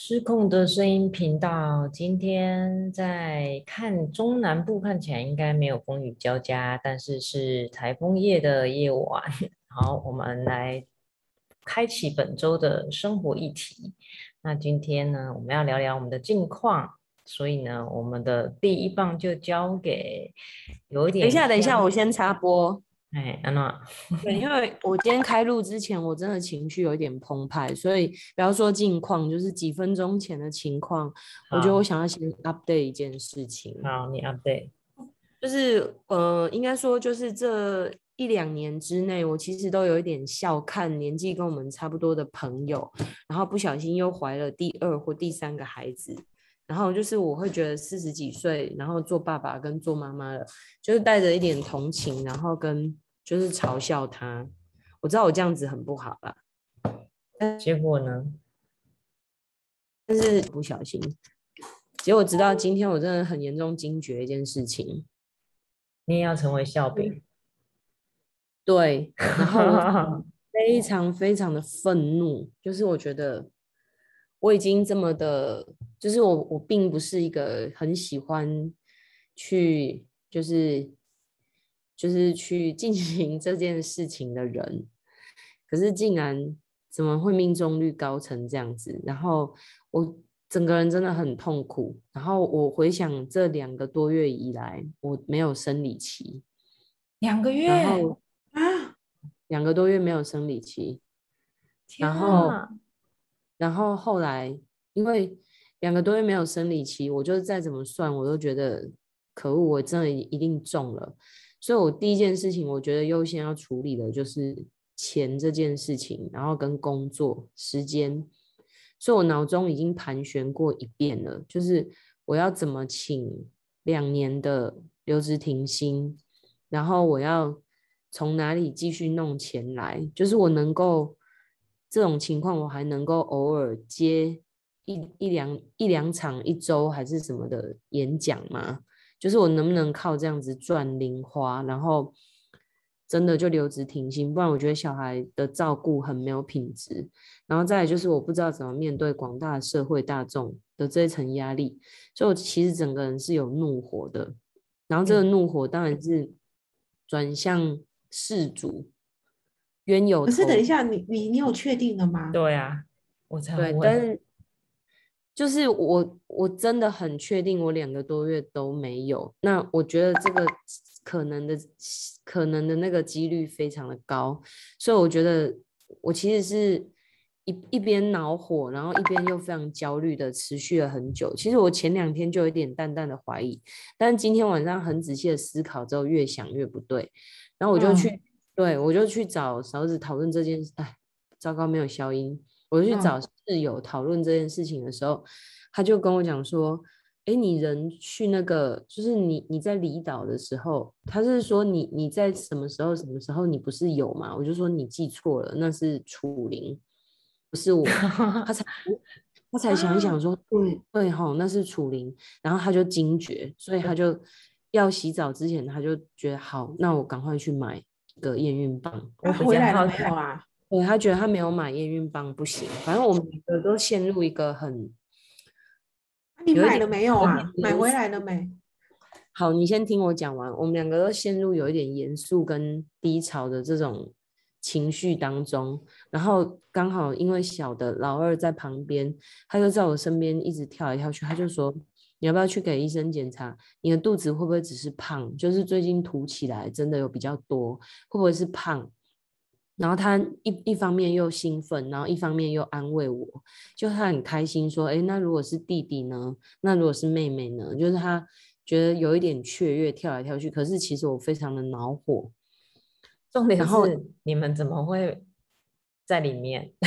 失控的声音频道，今天在看中南部看起来应该没有风雨交加，但是是台风夜的夜晚。好，我们来开启本周的生活议题。那今天呢，我们要聊聊我们的近况，所以呢，我们的第一棒就交给有一点。等一下，等一下，我先插播。哎，安娜，对，因 为我今天开录之前，我真的情绪有一点澎湃，所以不要说近况，就是几分钟前的情况，我觉得我想要先 update 一件事情。好，你 update，就是呃，应该说就是这一两年之内，我其实都有一点笑看年纪跟我们差不多的朋友，然后不小心又怀了第二或第三个孩子，然后就是我会觉得四十几岁，然后做爸爸跟做妈妈了，就是带着一点同情，然后跟就是嘲笑他。我知道我这样子很不好啦，结果呢？但是不小心，结果直到今天，我真的很严重惊觉一件事情，你也要成为笑柄。对，然后 非常非常的愤怒，就是我觉得我已经这么的，就是我我并不是一个很喜欢去就是就是去进行 这件事情的人，可是竟然怎么会命中率高成这样子？然后我整个人真的很痛苦。然后我回想这两个多月以来，我没有生理期，两个月。然后啊，两个多月没有生理期，然后，然后后来因为两个多月没有生理期，我就再怎么算，我都觉得可恶，我真的一定中了。所以我第一件事情，我觉得优先要处理的就是钱这件事情，然后跟工作时间。所以我脑中已经盘旋过一遍了，就是我要怎么请两年的留职停薪，然后我要。从哪里继续弄钱来？就是我能够这种情况，我还能够偶尔接一一两一两场一周还是什么的演讲吗？就是我能不能靠这样子赚零花，然后真的就留职停薪？不然我觉得小孩的照顾很没有品质。然后再来就是我不知道怎么面对广大社会大众的这一层压力，所以我其实整个人是有怒火的。然后这个怒火当然是转向。事主冤有可是等一下，你你你有确定的吗？对啊，我才对，但是就是我我真的很确定，我两个多月都没有。那我觉得这个可能的可能的那个几率非常的高，所以我觉得我其实是一一边恼火，然后一边又非常焦虑的持续了很久。其实我前两天就有点淡淡的怀疑，但是今天晚上很仔细的思考之后，越想越不对。然后我就去，对我就去找勺子讨论这件事。哎，糟糕，没有消音。我就去找室友讨论这件事情的时候，他就跟我讲说：“哎，你人去那个，就是你你在离岛的时候，他是说你你在什么时候什么时候你不是有吗？”我就说你记错了，那是楚林，不是我。他才 他才想一想说：“对对哈，那是楚林。”然后他就惊觉，所以他就。要洗澡之前，他就觉得好，那我赶快去买个验孕棒。我回来了没有啊？对他觉得他没有买验孕棒不行。反正我们两个都陷入一个很……你买了没有啊？买回来了没？好，你先听我讲完。我们两个都陷入有一点严肃跟低潮的这种情绪当中。然后刚好因为小的老二在旁边，他就在我身边一直跳来跳去，他就说。你要不要去给医生检查？你的肚子会不会只是胖？就是最近凸起来真的有比较多，会不会是胖？然后他一一方面又兴奋，然后一方面又安慰我，就他很开心说：“哎，那如果是弟弟呢？那如果是妹妹呢？”就是他觉得有一点雀跃，跳来跳去。可是其实我非常的恼火。重点是你们怎么会在里面？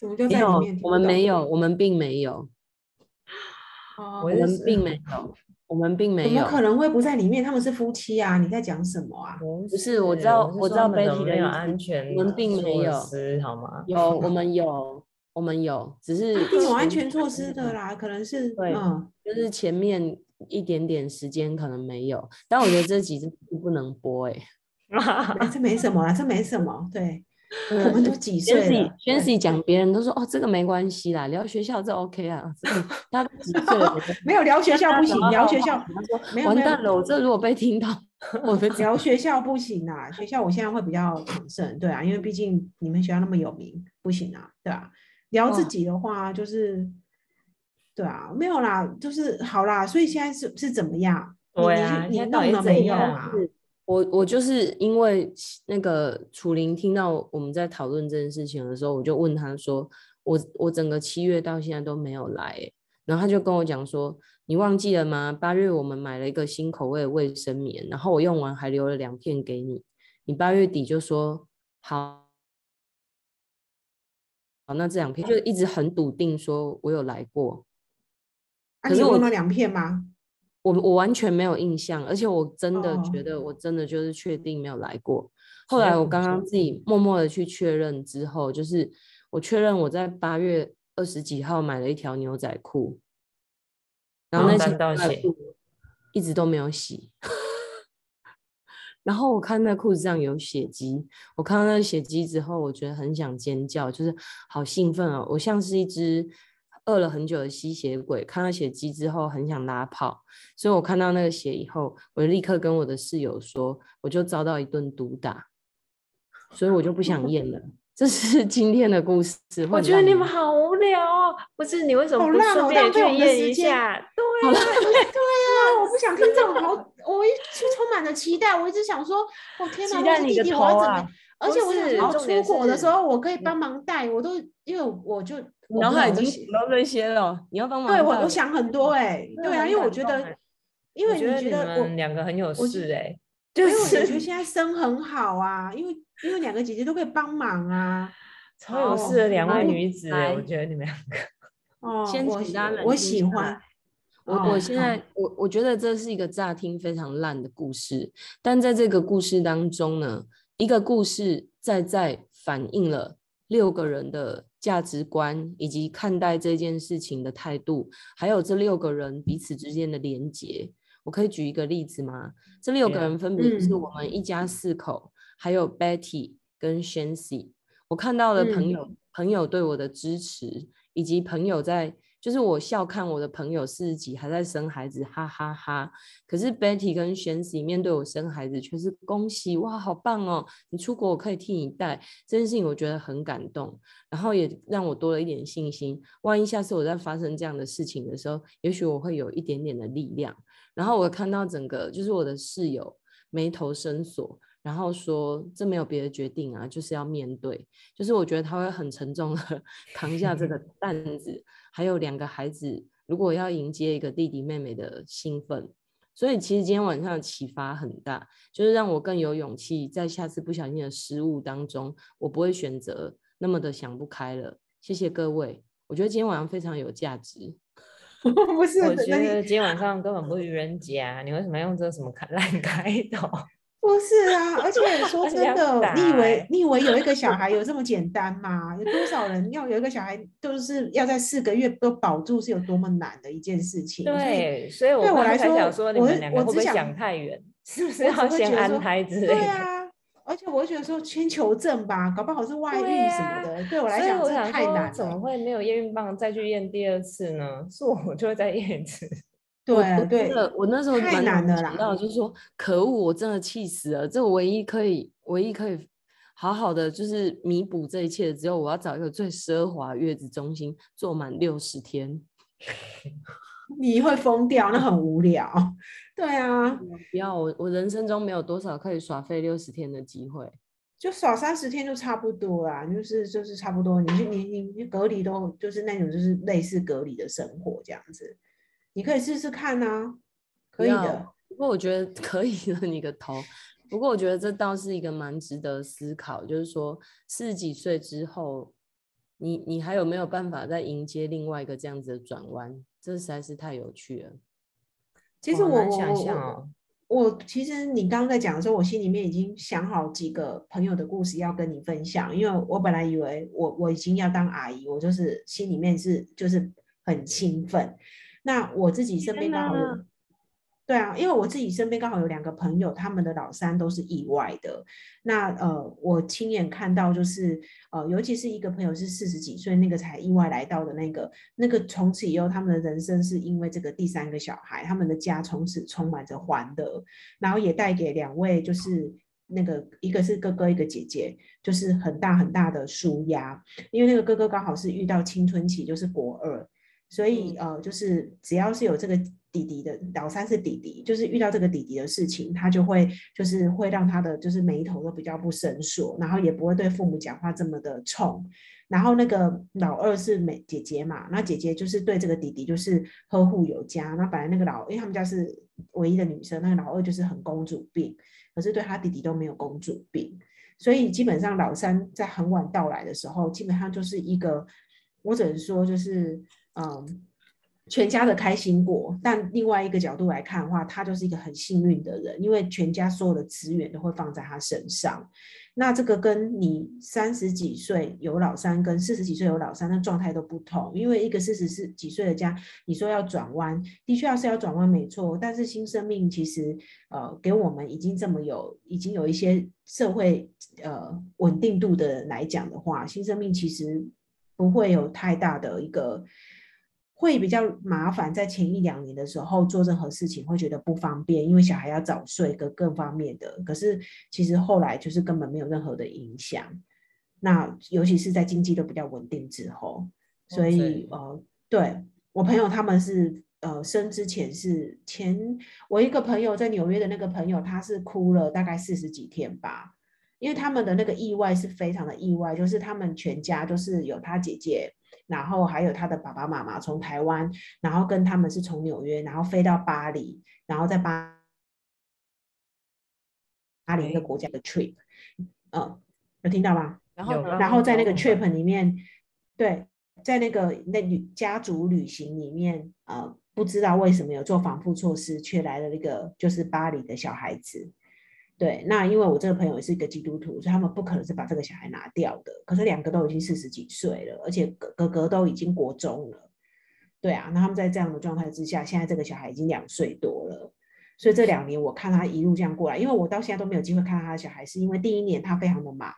什么叫在里面？我们没有，我们并没有。我们并没有，我们并没有。怎么可能会不在里面？他们是夫妻啊！你在讲什么啊？不是，我知道，我知道 Betty 的安全，我们并没有，好吗？有，我们有，我们有，只是有安全措施的啦，可能是对，就是前面一点点时间可能没有，但我觉得这集是不能播 哎，这没什么啊，这没什么，对。我们都几岁了？轩 y 讲别人都说哦，这个没关系啦，聊学校这 OK 啊。他几岁了？没有聊学校不行，聊学校他说完蛋了，我这如果被听到，我 聊学校不行啊。学校我现在会比较谨慎，对啊，因为毕竟你们学校那么有名，不行啊，对啊。聊自己的话就是，对啊，没有啦，就是好啦。所以现在是是怎么样？对啊，你弄了没有啊？我我就是因为那个楚林听到我们在讨论这件事情的时候，我就问他说：“我我整个七月到现在都没有来。”然后他就跟我讲说：“你忘记了吗？八月我们买了一个新口味的卫生棉，然后我用完还留了两片给你。你八月底就说好，好，那这两片就一直很笃定说我有来过。可是我那两片吗？”我我完全没有印象，而且我真的觉得我真的就是确定没有来过。后来我刚刚自己默默的去确认之后，就是我确认我在八月二十几号买了一条牛仔裤，然后那条牛仔裤一直都没有洗。然后我看那裤子上有血迹，我看到那血迹之后，我觉得很想尖叫，就是好兴奋哦，我像是一只。饿了很久的吸血鬼看到血迹之后很想拉炮，所以我看到那个血以后，我就立刻跟我的室友说，我就遭到一顿毒打，所以我就不想 验了。这是今天的故事。我觉得你们好无聊哦，不是你为什么不顺便去验一下？对啊，对啊，我不想 听这种好，我一充满了期待，我一直想说，我天哪，我是弟弟，我要怎么？而且我想出国的时候，我可以帮忙带，我都因为我就。脑海已经想到这些了，你要帮忙。对我，我想很多哎，对啊，因为我觉得，因为你觉得我们两个很有事哎，就是我觉得现在生很好啊，因为因为两个姐姐都可以帮忙啊，超有事的两位女子哎，我觉得你们两个 哦，先请大家我喜欢。我我现在我我觉得这是一个乍听非常烂的故事，但在这个故事当中呢，一个故事在在反映了六个人的。价值观以及看待这件事情的态度，还有这六个人彼此之间的连结，我可以举一个例子吗？这六个人分别是我们一家四口，还有 Betty 跟 Shancy。我看到了朋友朋友对我的支持，以及朋友在。就是我笑看我的朋友四十几还在生孩子，哈哈哈。可是 Betty 跟 Shancy 面对我生孩子却是恭喜哇，好棒哦！你出国我可以替你带，这件事情我觉得很感动，然后也让我多了一点信心。万一下次我在发生这样的事情的时候，也许我会有一点点的力量。然后我看到整个就是我的室友眉头深锁。然后说这没有别的决定啊，就是要面对。就是我觉得他会很沉重的 扛下这个 担子，还有两个孩子，如果要迎接一个弟弟妹妹的兴奋，所以其实今天晚上的启发很大，就是让我更有勇气，在下次不小心的失误当中，我不会选择那么的想不开了。谢谢各位，我觉得今天晚上非常有价值。不是，我觉得今天晚上根本不愚人节啊，你为什么要用这个什么烂开头？不是啊，而且说真的，你以为你以为有一个小孩 有这么简单吗？有多少人要有一个小孩，都是要在四个月都保住，是有多么难的一件事情。对，所以对我来说，我我只想太远，是不 是要先安胎之类的？对啊，而且我会觉得说先求证吧，搞不好是外遇什么的。对我来讲，这太难。怎么会没有验孕棒再去验第二次呢？是我就会再验一次。对对，我那时候太难了啦！就是说，可恶，我真的气死了。这唯一可以、唯一可以好好的，就是弥补这一切的，只有我要找一个最奢华月子中心，坐满六十天。你会疯掉，那很无聊。对啊，不要我，我人生中没有多少可以耍废六十天的机会，就耍三十天就差不多啦。就是就是差不多，你去你你你隔离都就是那种就是类似隔离的生活这样子。你可以试试看呐，可以的。不过我觉得 可以了，你个头。不过我觉得这倒是一个蛮值得思考，就是说四十几岁之后，你你还有没有办法再迎接另外一个这样子的转弯？这实在是太有趣了。其实我想象哦，我其实你刚刚在讲的时候，我心里面已经想好几个朋友的故事要跟你分享，因为我本来以为我我已经要当阿姨，我就是心里面是就是很兴奋。那我自己身边刚好有，对啊，因为我自己身边刚好有两个朋友，他们的老三都是意外的。那呃，我亲眼看到，就是呃，尤其是一个朋友是四十几岁，那个才意外来到的那个，那个从此以后他们的人生是因为这个第三个小孩，他们的家从此充满着欢乐，然后也带给两位就是那个一个是哥哥，一个姐姐，就是很大很大的舒压，因为那个哥哥刚好是遇到青春期，就是国二，所以呃，就是只要是有这个。弟弟的老三是弟弟，就是遇到这个弟弟的事情，他就会就是会让他的就是眉头都比较不伸缩，然后也不会对父母讲话这么的冲。然后那个老二是美姐姐嘛，那姐姐就是对这个弟弟就是呵护有加。那本来那个老，因为他们家是唯一的女生，那个老二就是很公主病，可是对他弟弟都没有公主病，所以基本上老三在很晚到来的时候，基本上就是一个，我只能说就是嗯。全家的开心果，但另外一个角度来看的话，他就是一个很幸运的人，因为全家所有的资源都会放在他身上。那这个跟你三十几岁有老三，跟四十几岁有老三的状态都不同。因为一个四十四几岁的家，你说要转弯，的确要是要转弯没错，但是新生命其实呃给我们已经这么有，已经有一些社会呃稳定度的来讲的话，新生命其实不会有太大的一个。会比较麻烦，在前一两年的时候做任何事情会觉得不方便，因为小孩要早睡各各方面的。可是其实后来就是根本没有任何的影响。那尤其是在经济都比较稳定之后，所以呃，对我朋友他们是呃生之前是前我一个朋友在纽约的那个朋友，他是哭了大概四十几天吧，因为他们的那个意外是非常的意外，就是他们全家都是有他姐姐。然后还有他的爸爸妈妈从台湾，然后跟他们是从纽约，然后飞到巴黎，然后在巴巴黎一个国家的 trip，嗯，有听到吗？然后然后在那个 trip 里面，对，在那个那旅家族旅行里面，呃，不知道为什么有做防护措施，却来了一个就是巴黎的小孩子。对，那因为我这个朋友也是一个基督徒，所以他们不可能是把这个小孩拿掉的。可是两个都已经四十几岁了，而且哥哥哥都已经国中了。对啊，那他们在这样的状态之下，现在这个小孩已经两岁多了。所以这两年我看他一路这样过来，因为我到现在都没有机会看到他的小孩，是因为第一年他非常的忙，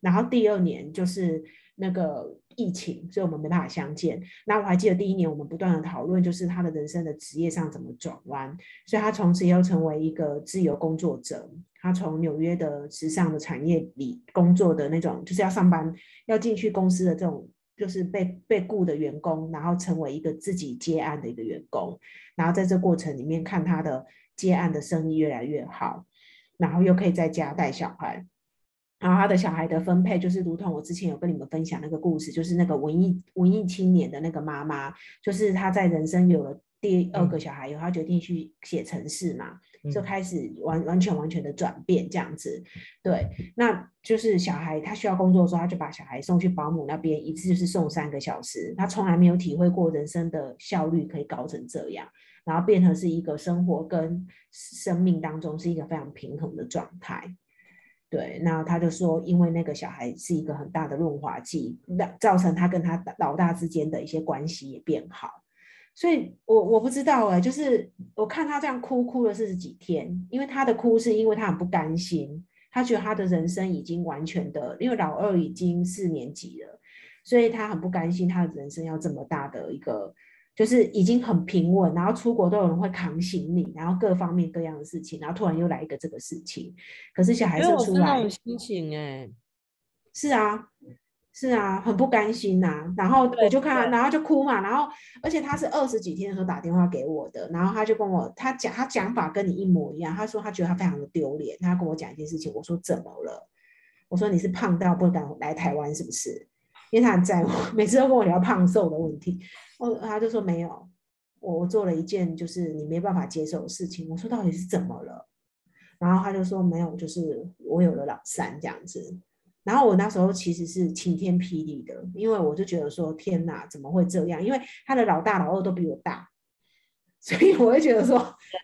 然后第二年就是那个。疫情，所以我们没办法相见。那我还记得第一年，我们不断的讨论，就是他的人生的职业上怎么转弯。所以他从此要成为一个自由工作者。他从纽约的时尚的产业里工作的那种，就是要上班，要进去公司的这种，就是被被雇的员工，然后成为一个自己接案的一个员工。然后在这过程里面，看他的接案的生意越来越好，然后又可以在家带小孩。然后他的小孩的分配就是如同我之前有跟你们分享那个故事，就是那个文艺文艺青年的那个妈妈，就是她在人生有了第二个小孩以后，她决定去写城市嘛，就开始完完全完全的转变这样子。对，那就是小孩他需要工作的时候，他就把小孩送去保姆那边，一次就是送三个小时。他从来没有体会过人生的效率可以高成这样，然后变成是一个生活跟生命当中是一个非常平衡的状态。对，那他就说，因为那个小孩是一个很大的润滑剂，那造成他跟他老大之间的一些关系也变好。所以，我我不知道哎，就是我看他这样哭哭了四十几天，因为他的哭是因为他很不甘心，他觉得他的人生已经完全的，因为老二已经四年级了，所以他很不甘心他的人生要这么大的一个。就是已经很平稳，然后出国都有人会扛行李，然后各方面各样的事情，然后突然又来一个这个事情，可是小孩子出来，心情哎，是啊，是啊，很不甘心呐。然后我就看，然后就哭嘛。然后而且他是二十几天的时候打电话给我的，然后他就跟我他讲，他讲法跟你一模一样。他说他觉得他非常的丢脸，他跟我讲一件事情。我说怎么了？我说你是胖到不敢来台湾是不是？因为他很在乎，每次都跟我聊胖瘦的问题。我他就说没有，我我做了一件就是你没办法接受的事情。我说到底是怎么了？然后他就说没有，就是我有了老三这样子。然后我那时候其实是晴天霹雳的，因为我就觉得说天哪，怎么会这样？因为他的老大老二都比我大，所以我会觉得说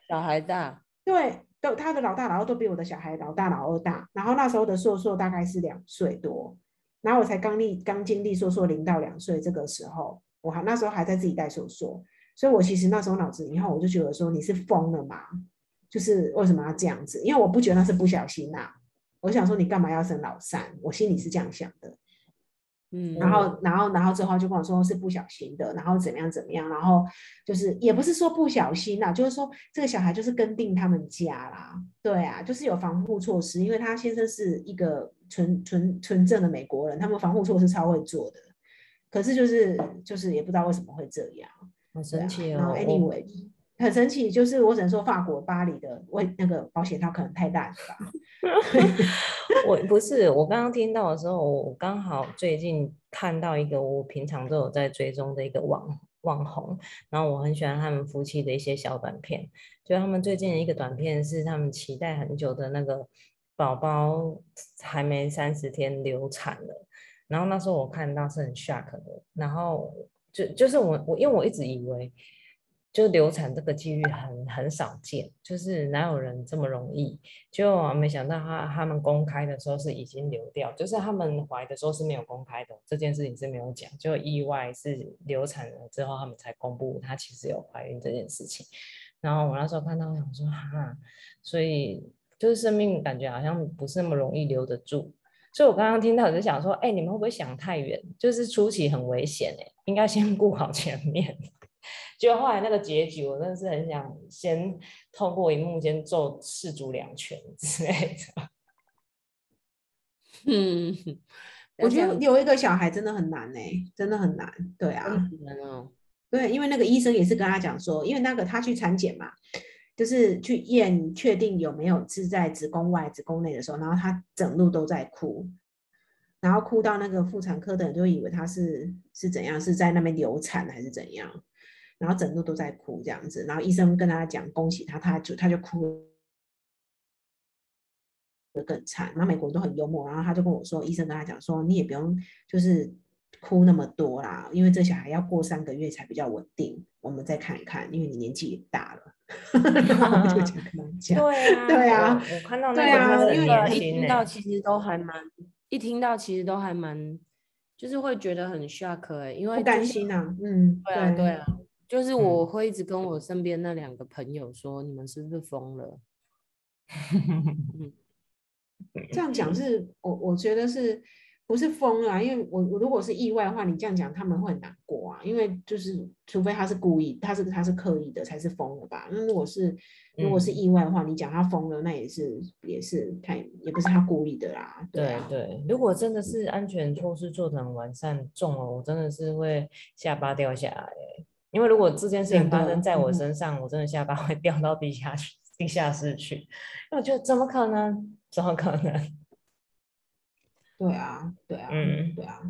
小孩大，对，都他的老大老二都比我的小孩老大老二大。然后那时候的硕硕大概是两岁多，然后我才刚历刚经历硕硕零到两岁这个时候。我还那时候还在自己带手说，所以我其实那时候脑子以后我就觉得说你是疯了嘛，就是为什么要这样子？因为我不觉得那是不小心呐，我想说你干嘛要生老三？我心里是这样想的。嗯，然后，然后，然后之后就跟我说是不小心的，然后怎么样怎么样，然后就是也不是说不小心啦，就是说这个小孩就是跟定他们家啦，对啊，就是有防护措施，因为他先生是一个纯纯纯正的美国人，他们防护措施超会做的，可是就是就是也不知道为什么会这样，很神奇然后哦。anyway 很神奇，就是我只能说法国巴黎的为那个保险套可能太大了吧，我不是，我刚刚听到的时候，我刚好最近看到一个我平常都有在追踪的一个网网红，然后我很喜欢他们夫妻的一些小短片，就他们最近的一个短片是他们期待很久的那个宝宝还没三十天流产了，然后那时候我看到是很 shock 的，然后就就是我我因为我一直以为。就流产这个几率很很少见，就是哪有人这么容易？就没想到他他们公开的时候是已经流掉，就是他们怀的时候是没有公开的，这件事情是没有讲，就意外是流产了之后他们才公布她其实有怀孕这件事情。然后我那时候看到，我想说哈，所以就是生命感觉好像不是那么容易留得住。所以我刚刚听到我就想说，哎，你们会不会想太远？就是初期很危险哎，应该先顾好前面。就后来那个结局，我真的是很想先透过荧幕先揍世足两拳之类的。嗯，我觉得有一个小孩真的很难哎、真的很难，对啊，难哦，对，因为那个医生也是跟他讲说，因为那个他去产检嘛，就是去验确定有没有是在子宫外、子宫内的时候，然后他整路都在哭，然后哭到那个妇产科的人就以为他是是怎样，是在那边流产还是怎样，然后整路都在哭这样子，然后医生跟他讲恭喜他，他就他就哭得更惨，然后美国人都很幽默，然后他就跟我说，医生跟他讲说，你也不用就是哭那么多啦，因为这小孩要过三个月才比较稳定，我们再看一看，因为你年纪也大了。然后我就 讲，对啊，对啊我，看到那对啊个因为一听到其实都还蛮，一听到其实都还蛮，就是会觉得很 shock 哎、因为不甘就是心啊，嗯，对啊，对啊，就是我嗯会一直跟我身边那两个朋友说，你们是不是疯了？这样讲是我我觉得是不是疯啊？因为我我如果是意外的话，你这样讲他们会很难过啊，因为就是除非他是故意，他是他是刻意的才是疯了吧？那如果是如果是嗯意外的话，你讲他疯了，那也是也是太也不是他故意的啦，对啊，对，如果真的是安全措施做得很完善，中了我真的是会下巴掉下来欸因为如果这件事情发生在我嗯身上，我真的下巴会 掉到地下去地下室去，因为我觉得怎么可能？怎么可能？对啊，对啊，嗯。对啊。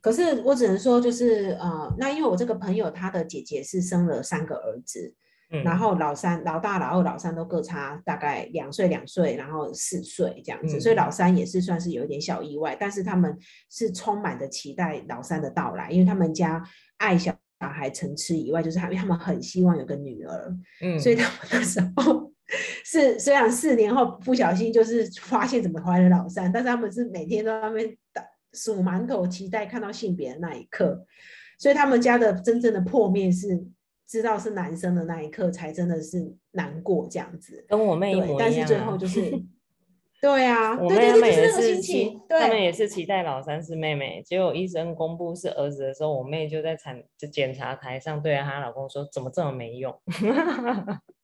可是我只能说，就是呃，那因为我这个朋友他的姐姐是生了三个儿子，嗯，然后老三、老大、老二、老三都各差大概两岁、两岁，然后四岁这样子，所以嗯。老三也是算是有一点小意外，但是他们是充满着期待老三的到来，因为他们家爱小孩成痴以外，就是他因为他们很希望有个女儿，嗯，所以他们那时候是虽然四年后不小心就是发现怎么怀了老三，但是他们是每天都在那边打数馒头，期待看到性别的那一刻。所以他们家的真正的破灭是知道是男生的那一刻，才真的是难过这样子。跟我妹一对，但是模一样啊最后就是，对啊，我妹他们也是期，，他们，也是期待老三是妹妹，结果医生公布是儿子的时候，我妹就在产就检查台上对着她老公说：“怎么这么没用？”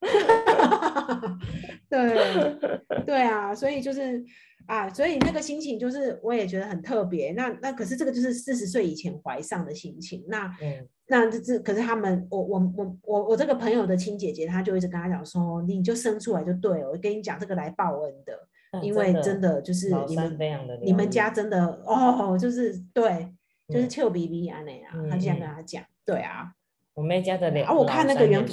对 对啊，所以就是啊，所以那个心情就是我也觉得很特别。那那可是这个就是四十岁以前怀上的心情。那嗯那这这可是他们，我我我我我这个朋友的亲姐姐，她就一直跟他讲说，你就生出来就对了。我跟你讲，这个来报恩的，嗯因为真的就是你们你们家真的哦，就是对，就是嗯臭逼逼安内啊，他就这样跟嗯他讲，对啊，我妹家的脸啊我看那个原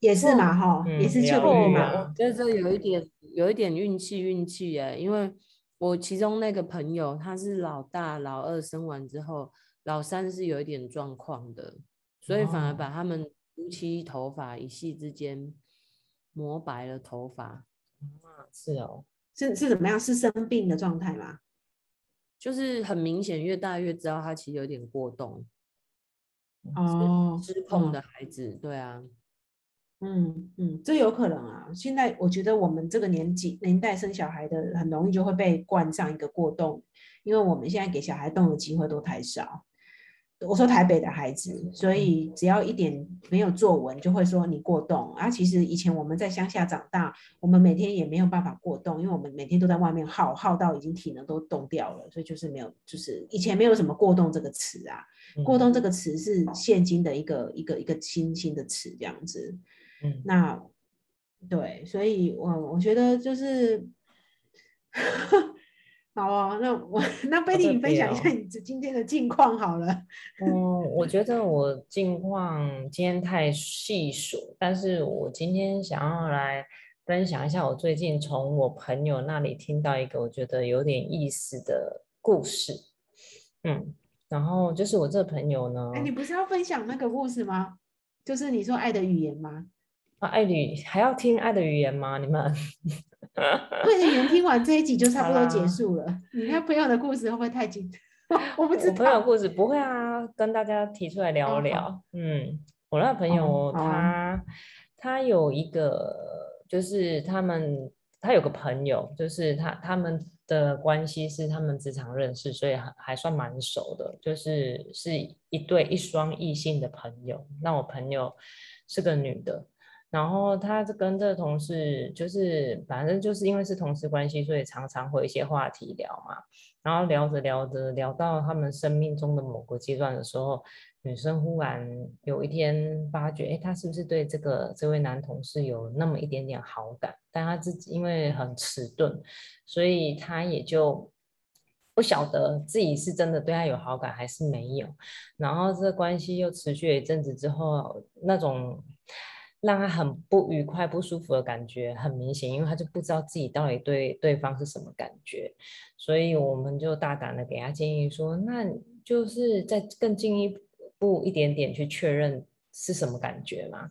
也是嘛哈，也嗯是臭疗愈逼逼嘛，我觉得这有一点有一点运气运气哎，因为我其中那个朋友他是老大老二生完之后，老三是有一点状况的，所以反而哦把他们夫妻头发一夕之间磨白了头发，啊是哦，是是怎么样？是生病的状态吗？就是很明显越大越知道他其实有点过动。哦，失控的孩子，对啊，嗯嗯，这有可能啊。现在我觉得我们这个年纪年代生小孩的，很容易就会被冠上一个过动，因为我们现在给小孩动的机会都太少。我说台北的孩子，所以只要一点没有作文，就会说你过动啊。其实以前我们在乡下长大，我们每天也没有办法过动，因为我们每天都在外面耗，耗到已经体能都冻掉了，所以就是没有，就是以前没有什么过动这个词啊。过动这个词是现今的一个一个一个新兴的词，这样子。嗯，那对，所以我我觉得就是。好哦，那我 那贝蒂，你分享一下你今天的近况好了。嗯，我觉得我近况今天太细数，但是我今天想要来分享一下我最近从我朋友那里听到一个我觉得有点意思的故事。嗯，然后就是我这朋友呢，哎，你不是要分享那个故事吗？就是你说爱的语言吗？啊，爱语还要听爱的语言吗？你们？爱的语言听完这一集就差不多结束了。你那朋友的故事会不会太紧？我不知道。朋友故事不会啊，跟大家提出来聊聊。嗯，我那朋友他他有一个，就是他们他有个朋友，就是他他们的关系是他们职场认识，所以还还算蛮熟的，就是是一对一双异性的朋友。那我朋友是个女的。然后他跟这个同事，就是反正就是因为是同事关系，所以常常会一些话题聊嘛。然后聊着聊着，聊到他们生命中的某个阶段的时候，女生忽然有一天发觉，哎，她是不是对这个这位男同事有那么一点点好感？但她自己因为很迟钝，所以她也就不晓得自己是真的对他有好感还是没有。然后这个关系又持续了一阵子之后，那种。让他很不愉快、不舒服的感觉很明显，因为他就不知道自己到底对对方是什么感觉，所以我们就大胆的给他建议说，那就是再更进一步一点点去确认是什么感觉嘛。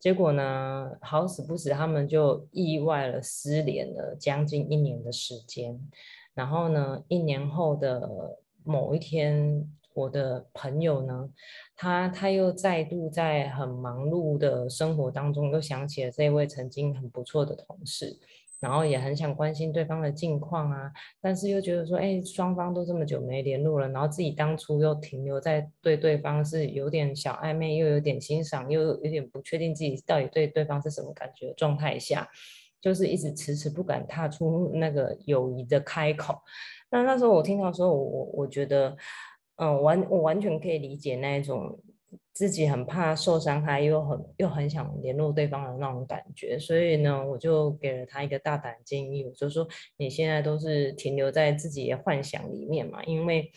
结果呢，好死不死，他们就意外了失联了将近一年的时间，然后呢，一年后的某一天。我的朋友呢，他他又再度在很忙碌的生活当中，又想起了这位曾经很不错的同事，然后也很想关心对方的近况啊，但是又觉得说，哎，双方都这么久没联络了，然后自己当初又停留在对对方是有点小暧昧，又有点欣赏，又有点不确定自己到底对对方是什么感觉的状态下，就是一直迟迟不敢踏出那个友谊的开口。那那时候我听到说，我我我觉得。嗯，完我完全可以理解那一种自己很怕受伤害，又很又很想联络对方的那种感觉。所以呢，我就给了他一个大胆建议，我就说你现在都是停留在自己的幻想里面嘛，因为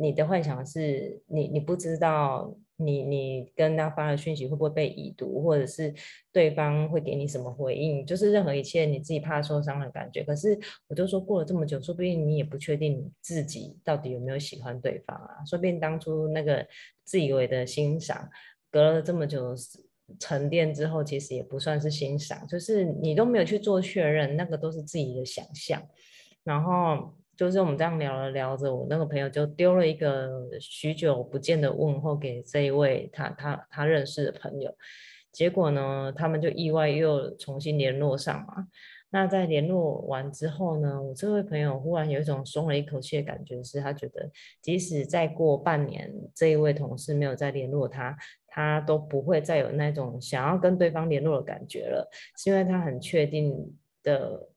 你的幻想是你你不知道。你你跟他发的讯息会不会被已读，或者是对方会给你什么回应？就是任何一切你自己怕受伤的感觉。可是我就说过了这么久，说不定你也不确定自己到底有没有喜欢对方啊。说不定当初那个自以为的欣赏，隔了这么久沉淀之后，其实也不算是欣赏，就是你都没有去做确认，那个都是自己的想象，然后。就是我们这样聊着聊着，我那个朋友就丢了一个许久不见的问候给这一位他他他认识的朋友，结果呢，他们就意外又重新联络上嘛。那在联络完之后呢，我这位朋友忽然有一种松了一口气的感觉，是他觉得即使再过半年，这一位同事没有再联络他，他都不会再有那种想要跟对方联络的感觉了，是因为他很确定的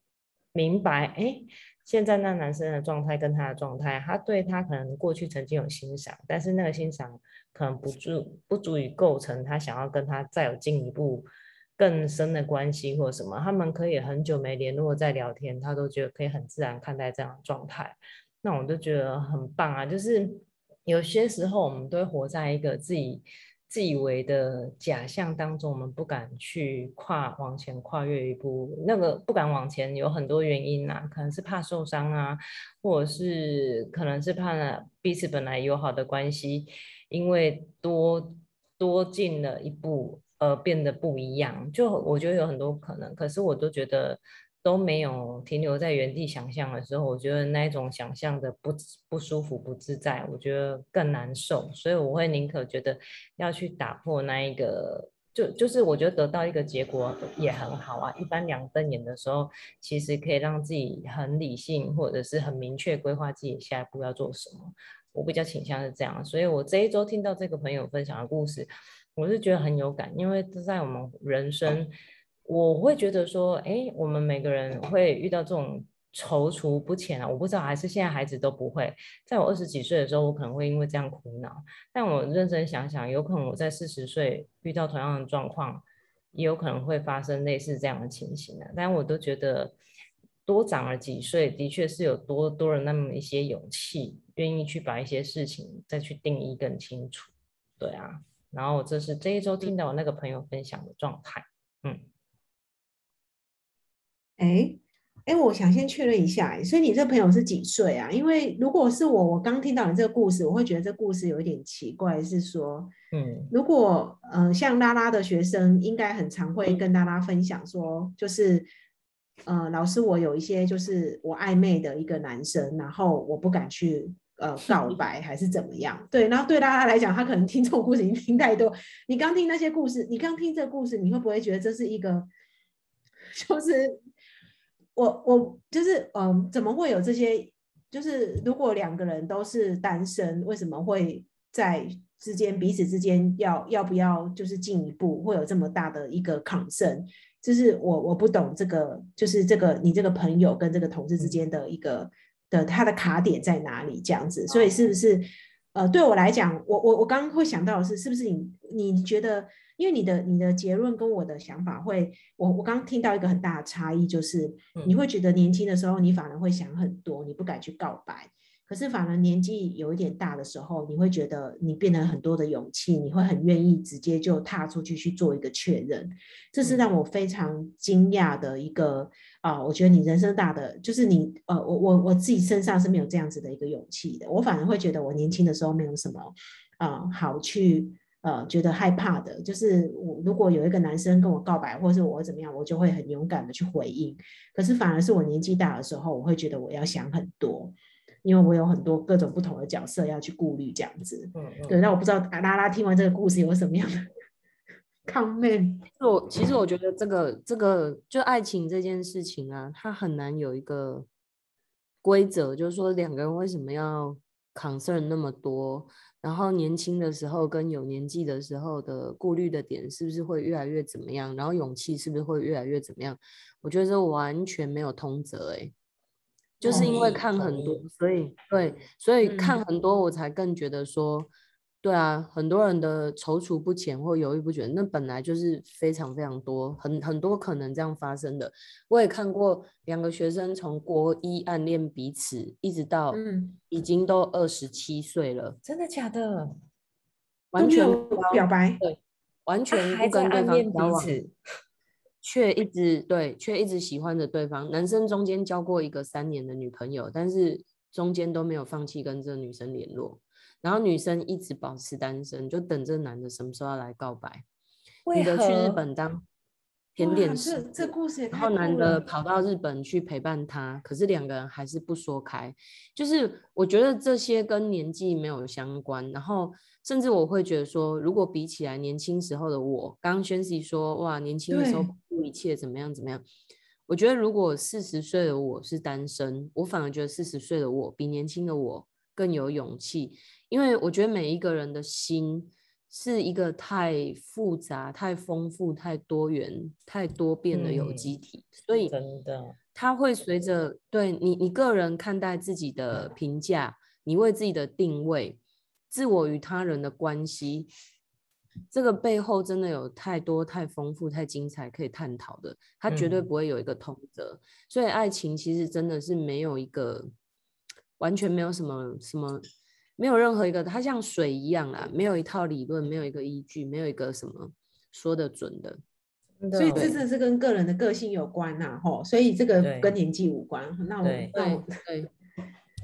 明白，哎。现在那男生的状态跟他的状态，他对他可能过去曾经有欣赏，但是那个欣赏可能不足不足以构成他想要跟他再有进一步更深的关系或什么。他们可以很久没联络再聊天，他都觉得可以很自然看待这样的状态。那我就觉得很棒啊！就是有些时候我们都会活在一个自己。自以为的假象当中，我们不敢去跨往前跨越一步。那个不敢往前有很多原因呐，可能是怕受伤啊，或者是可能是怕彼此本来友好的关系，因为多多进了一步而变得不一样。就我觉得有很多可能，可是我都觉得都没有停留在原地想象的时候，我觉得那种想象的不不舒服、不自在，我觉得更难受。所以我会宁可觉得要去打破那一个，就就是我觉得得到一个结果也很好啊。一般两瞪眼的时候，其实可以让自己很理性，或者是很明确规划自己下一步要做什么。我比较倾向是这样，所以我这一周听到这个朋友分享的故事，我是觉得很有感，因为这在我们人生。我会觉得说，哎，我们每个人会遇到这种踌躇不前啊。我不知道，还是现在孩子都不会。在我二十几岁的时候，我可能会因为这样苦恼。但我认真想想，有可能我在四十岁遇到同样的状况，也有可能会发生类似这样的情形的。但我都觉得，多长了几岁，的确是有多多了那么一些勇气，愿意去把一些事情再去定义更清楚。对啊，然后这是这一周听到我那个朋友分享的状态，嗯。哎，哎，我想先确认一下，所以你这朋友是几岁啊？因为如果是我，我刚听到你这个故事，我会觉得这故事有一点奇怪，是说，嗯，如果呃像拉拉的学生，应该很常会跟拉拉分享说，就是呃老师，我有一些就是我暧昧的一个男生，然后我不敢去呃告白，还是怎么样？对，然后对拉拉来讲，他可能听这种故事已经听太多。你刚听那些故事，你刚听这个故事，你会不会觉得这是一个 就是？我我就是嗯，怎么会有这些？就是如果两个人都是单身，为什么会在之间彼此之间要要不要就是进一步会有这么大的一个抗争？就是我我不懂这个，就是这个你这个朋友跟这个同事之间的一个的他的卡点在哪里？这样子，所以是不是呃，对我来讲，我我我刚刚会想到的是，是不是你你觉得？因为你的你的结论跟我的想法会，我我刚听到一个很大的差异，就是你会觉得年轻的时候你反而会想很多，你不敢去告白，可是反而年纪有一点大的时候，你会觉得你变得很多的勇气，你会很愿意直接就踏出去去做一个确认，这是让我非常惊讶的一个啊！我觉得你人生大的就是你呃，我我我自己身上是没有这样子的一个勇气的，我反而会觉得我年轻的时候没有什么啊好去。呃，觉得害怕的，就是我如果有一个男生跟我告白，或者是我怎么样，我就会很勇敢的去回应。可是反而是我年纪大的时候，我会觉得我要想很多，因为我有很多各种不同的角色要去顾虑，这样子。嗯嗯。对，那我不知道拉拉听完这个故事有什么样的 comment？我其实我觉得这个这个就爱情这件事情啊，它很难有一个规则，就是说两个人为什么要 concern 那么多。然后年轻的时候跟有年纪的时候的顾虑的点是不是会越来越怎么样？然后勇气是不是会越来越怎么样？我觉得这完全没有通则哎，就是因为看很多，所以对，所以看很多我才更觉得说。对啊，很多人的踌躇不前或犹豫不决，那本来就是非常非常多，很很多可能这样发生的。我也看过两个学生从国一暗恋彼此，一直到已经都二十七岁了，真的假的？完全表白，对，完全不跟对方交往，却一直对，却一直喜欢着对方。男生中间交过一个三年的女朋友，但是中间都没有放弃跟这个女生联络。然后女生一直保持单身，就等这男的什么时候要来告白。女的去日本当甜点师，这故事也然后男的跑到日本去陪伴她，可是两个人还是不说开。就是我觉得这些跟年纪没有相关，然后甚至我会觉得说，如果比起来年轻时候的我，刚刚宣熙说哇，年轻的时候不顾一切怎么样怎么样，我觉得如果四十岁的我是单身，我反而觉得四十岁的我比年轻的我更有勇气。因为我觉得每一个人的心是一个太复杂、太丰富、太多元、太多变的有机体，所以真的，它会随着对你你个人看待自己的评价，你为自己的定位，自我与他人的关系，这个背后真的有太多、太丰富、太精彩可以探讨的，它绝对不会有一个通则。所以爱情其实真的是没有一个完全没有什么什么。没有任何一个，它像水一样啊，没有一套理论，没有一个依据，没有一个什么说的准的。所以这真是跟个人的个性有关呐，吼。所以这个跟年纪无关。那我那我对，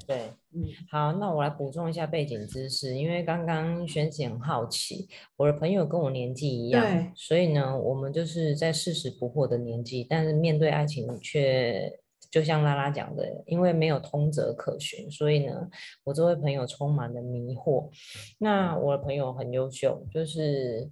对，嗯，好，那我来补充一下背景知识，因为刚刚宣姐很好奇，我的朋友跟我年纪一样，所以呢，我们就是在四十不惑的年纪，但是面对爱情却就像拉拉讲的，因为没有通则可循，所以呢，我这位朋友充满了迷惑。那我的朋友很优秀，就是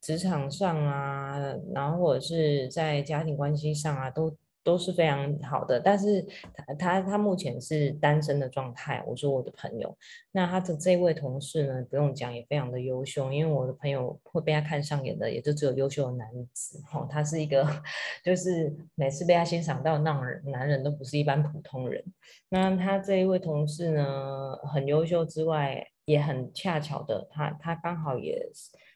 职场上啊，然后或者是在家庭关系上啊，都。都是非常好的，但是他他他目前是单身的状态。我说我的朋友，那他的这位同事呢，不用讲也非常的优秀，因为我的朋友会被他看上眼的，也就只有优秀的男子。哦，他是一个，就是每次被他欣赏到那人男人都不是一般普通人。那他这一位同事呢，很优秀之外，也很恰巧的，他他刚好也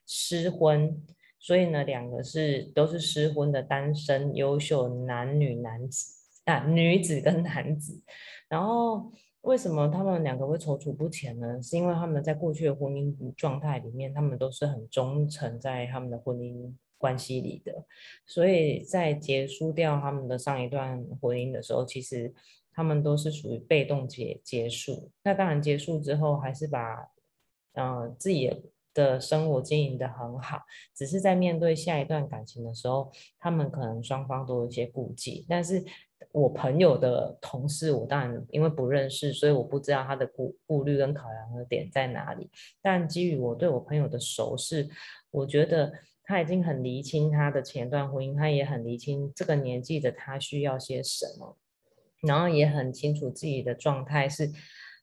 失婚。所以呢，两个是都是失婚的单身优秀男女男子啊，女子跟男子。然后为什么他们两个会踌躇不前呢？是因为他们在过去的婚姻状态里面，他们都是很忠诚在他们的婚姻关系里的。所以在结束掉他们的上一段婚姻的时候，其实他们都是属于被动结结束。那当然结束之后，还是把嗯自己。的生活经营的很好，只是在面对下一段感情的时候，他们可能双方都有一些顾忌。但是我朋友的同事，我当然因为不认识，所以我不知道他的顾顾虑跟考量的点在哪里。但基于我对我朋友的熟识，我觉得他已经很厘清他的前段婚姻，他也很厘清这个年纪的他需要些什么，然后也很清楚自己的状态是。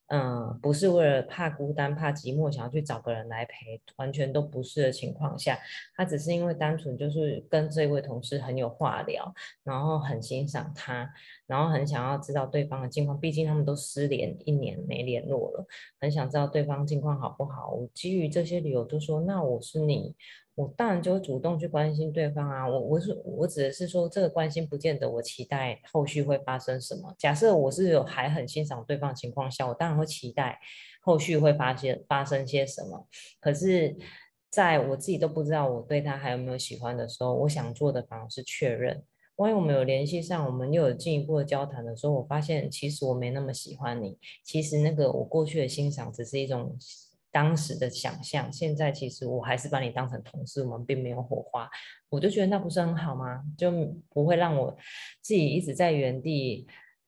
嗯，不是为了怕孤单、怕寂寞，想要去找个人来陪，完全都不是的情况下，他只是因为单纯就是跟这位同事很有话聊，然后很欣赏他，然后很想要知道对方的近况，毕竟他们都失联一年没联络了，很想知道对方近况好不好。我基于这些理由，就说那我是你。我当然就会主动去关心对方啊，我我是我指的是说这个关心不见得我期待后续会发生什么。假设我是有还很欣赏对方的情况下，我当然会期待后续会发现发生些什么。可是在我自己都不知道我对他还有没有喜欢的时候，我想做的反而是确认。万一我们有联系上，我们又有进一步的交谈的时候，我发现其实我没那么喜欢你，其实那个我过去的欣赏只是一种。当时的想象，现在其实我还是把你当成同事，我们并没有火花，我就觉得那不是很好吗？就不会让我自己一直在原地，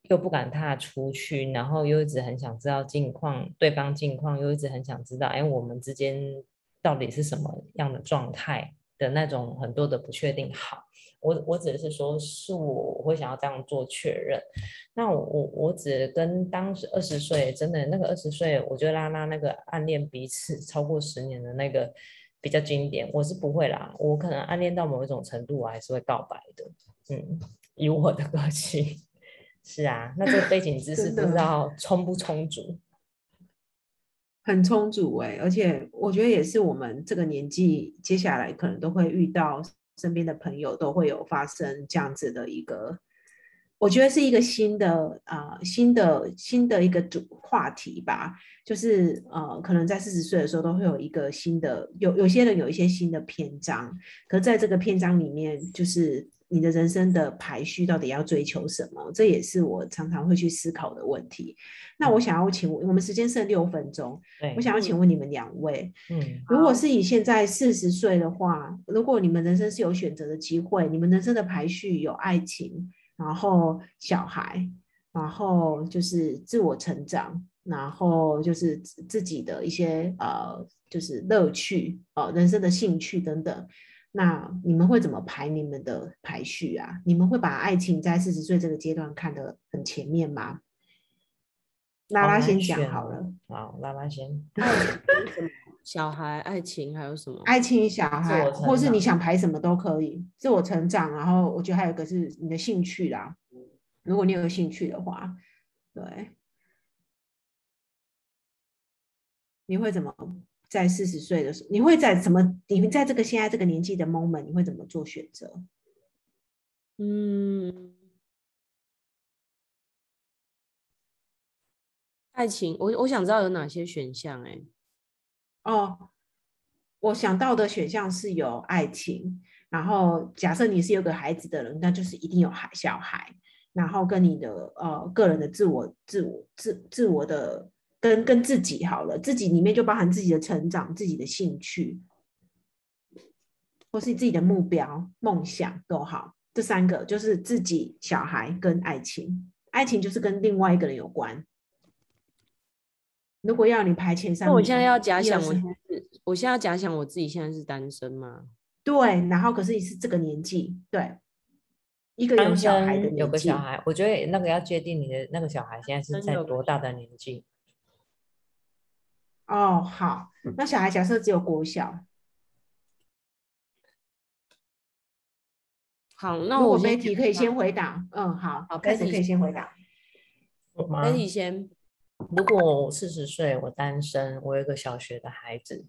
又不敢踏出去，然后又一直很想知道近况，对方近况又一直很想知道，哎，我们之间到底是什么样的状态的那种很多的不确定。好。我我只是说，是我我会想要这样做确认。那我我我只跟当时二十岁，真的那个二十岁，我觉得拉拉那个暗恋彼此超过十年的那个比较经典。我是不会啦，我可能暗恋到某一种程度，我还是会告白的。嗯，以我的个性，是啊。那这个背景知识不知道充不充足？很充足哎，而且我觉得也是我们这个年纪，接下来可能都会遇到。身边的朋友都会有发生这样子的一个，我觉得是一个新的啊，新的新的一个主话题吧。就是呃，可能在四十岁的时候都会有一个新的，有有些人有一些新的篇章。可在这个篇章里面，就是你的人生的排序到底要追求什么？这也是我常常会去思考的问题。那我想要请问，我们时间剩六分钟，我想要请问你们两位，嗯，如果是以现在四十岁的话，如果你们人生是有选择的机会，你们人生的排序有爱情，然后小孩，然后就是自我成长，然后就是自己的一些呃，就是乐趣，呃，人生的兴趣等等，那你们会怎么排你们的排序啊？你们会把爱情在四十岁这个阶段看得很前面吗？拉拉先讲好了。好，拉拉先。小孩、爱情还有什么？爱情、小孩，或是你想排什么都可以。自我成长，然后我觉得还有一个是你的兴趣啦。如果你有兴趣的话，对，你会怎么在四十岁的时候？你会在什么？你们在这个现在这个年纪的 moment，你会怎么做选择？嗯。爱情，我我想知道有哪些选项哎。哦，我想到的选项是有爱情，然后假设你是有个孩子的人，那就是一定有孩小孩，然后跟你的呃个人的自我、自我、自自我的跟跟自己好了，自己里面就包含自己的成长、自己的兴趣，或是自己的目标、梦想都好。这三个就是自己、小孩跟爱情，爱情就是跟另外一个人有关。如果要你排前三，那我现在要假想，我现在是，我现在要假想我自己现在是单身吗？对，然后可是你是这个年纪，对，一个有小孩的有个小孩，我觉得那个要界定你的那个小孩现在是在多大的年纪。哦，好，那小孩假设只有国小。好，那我媒体可以先回答。嗯，好，好，开始可以先回答。媒体先。如果我四十岁，我单身，我有一个小学的孩子，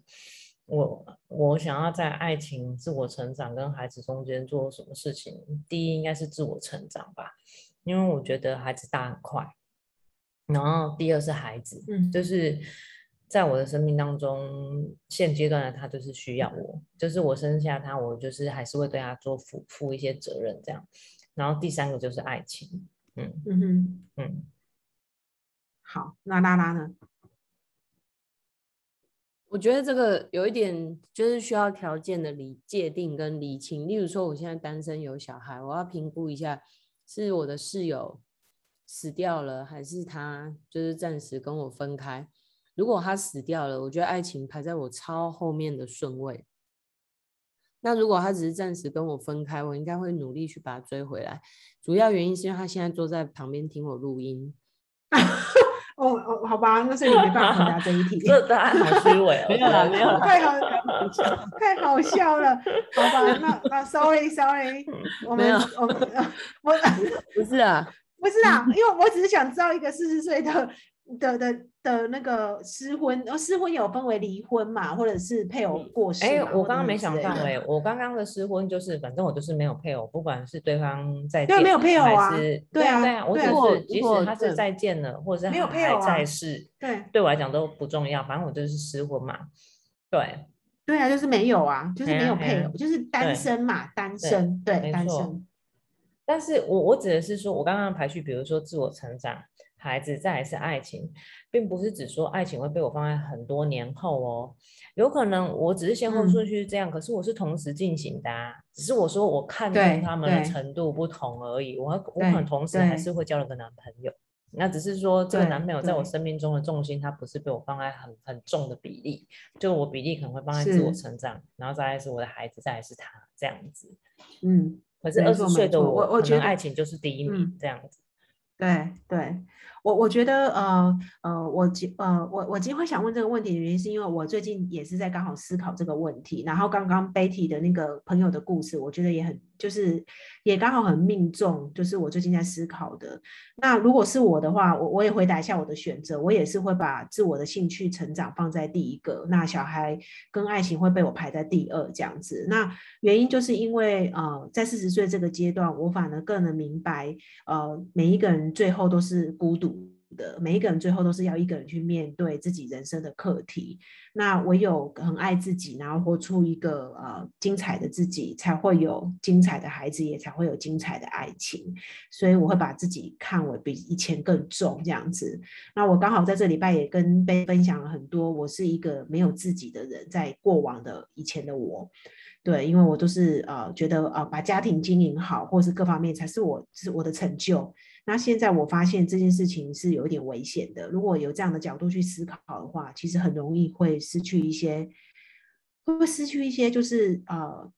我我想要在爱情、自我成长跟孩子中间做什么事情？第一应该是自我成长吧，因为我觉得孩子大很快。然后第二是孩子，嗯，就是在我的生命当中，现阶段的他就是需要我，就是我生下他，我就是还是会对他做负负一些责任这样。然后第三个就是爱情，嗯嗯哼嗯。好，那拉拉呢？我觉得这个有一点就是需要条件的理界定跟理清。例如说，我现在单身有小孩，我要评估一下是我的室友死掉了，还是他就是暂时跟我分开。如果他死掉了，我觉得爱情排在我超后面的顺位。那如果他只是暂时跟我分开，我应该会努力去把他追回来。主要原因是因为他现在坐在旁边听我录音。哦哦，好吧，那是你没办法回答这一题。这答案好虚伪哦，没有了，没有了，太好太好笑了，好吧，那那 sorry sorry，我们我我不是啊，不是啊，因为我只是想知道一个四十岁的。的的的那个失婚，哦，失婚有分为离婚嘛，或者是配偶过世。哎，我刚刚没想到哎，我刚刚的失婚就是，反正我就是没有配偶，不管是对方在对没有配偶啊，对啊对啊，我只是即使他是再见了，或者是没有配偶在世，对，对我来讲都不重要，反正我就是失婚嘛。对，对啊，就是没有啊，就是没有配偶，就是单身嘛，单身，对，单身。但是我我指的是说，我刚刚排序，比如说自我成长。孩子再来是爱情，并不是只说爱情会被我放在很多年后哦，有可能我只是先后顺序是这样，可是我是同时进行的，啊只是我说我看重他们的程度不同而已。我我可能同时还是会交了个男朋友，那只是说这个男朋友在我生命中的重心，他不是被我放在很很重的比例，就我比例可能会放在自我成长，然后再来是我的孩子，再来是他这样子。嗯，可是二十岁的我，我觉得爱情就是第一名这样子。对对。我我觉得呃呃我今呃我我今天会想问这个问题的原因，是因为我最近也是在刚好思考这个问题，然后刚刚 Betty 的那个朋友的故事，我觉得也很就是也刚好很命中，就是我最近在思考的。那如果是我的话，我我也回答一下我的选择，我也是会把自我的兴趣成长放在第一个，那小孩跟爱情会被我排在第二这样子。那原因就是因为呃在四十岁这个阶段，我反而更能明白呃每一个人最后都是孤独。的每一个人最后都是要一个人去面对自己人生的课题。那唯有很爱自己，然后活出一个呃精彩的自己，才会有精彩的孩子，也才会有精彩的爱情。所以我会把自己看为比以前更重这样子。那我刚好在这礼拜也跟被分享了很多，我是一个没有自己的人，在过往的以前的我。对，因为我都是呃觉得呃把家庭经营好，或是各方面才是我是我的成就。那现在我发现这件事情是有一点危险的。如果有这样的角度去思考的话，其实很容易会失去一些，会不会失去一些？就是呃，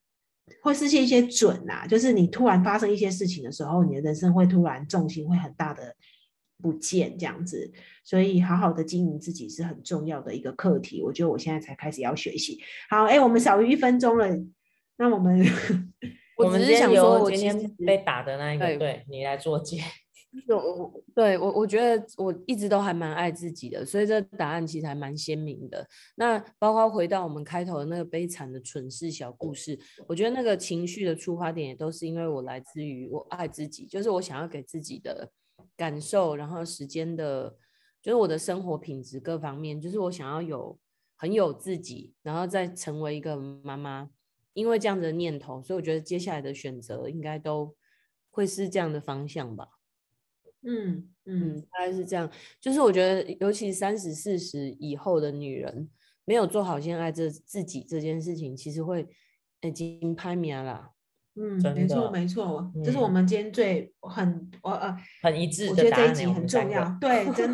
会失去一些准呐。就是你突然发生一些事情的时候，你的人生会突然重心会很大的不见这样子。所以好好的经营自己是很重要的一个课题。我觉得我现在才开始要学习。好，哎，我们少于一分钟了，那我们 我只是想说，我今天被打的那一个，对你来做我对我我觉得我一直都还蛮爱自己的，所以这答案其实还蛮鲜明的。那包括回到我们开头的那个悲惨的蠢事小故事，我觉得那个情绪的出发点也都是因为我来自于我爱自己，就是我想要给自己的感受，然后时间的，就是我的生活品质各方面，就是我想要有很有自己，然后再成为一个妈妈。因为这样的念头，所以我觉得接下来的选择应该都会是这样的方向吧。嗯嗯，嗯，大概是这样。就是我觉得，尤其三十四十以后的女人，没有做好现在这自己这件事情，其实会已经拍灭啦。嗯，没错没错，这是我嗯们今天最很我呃，很一致我觉得这一的答案呢。我集很重要，对，真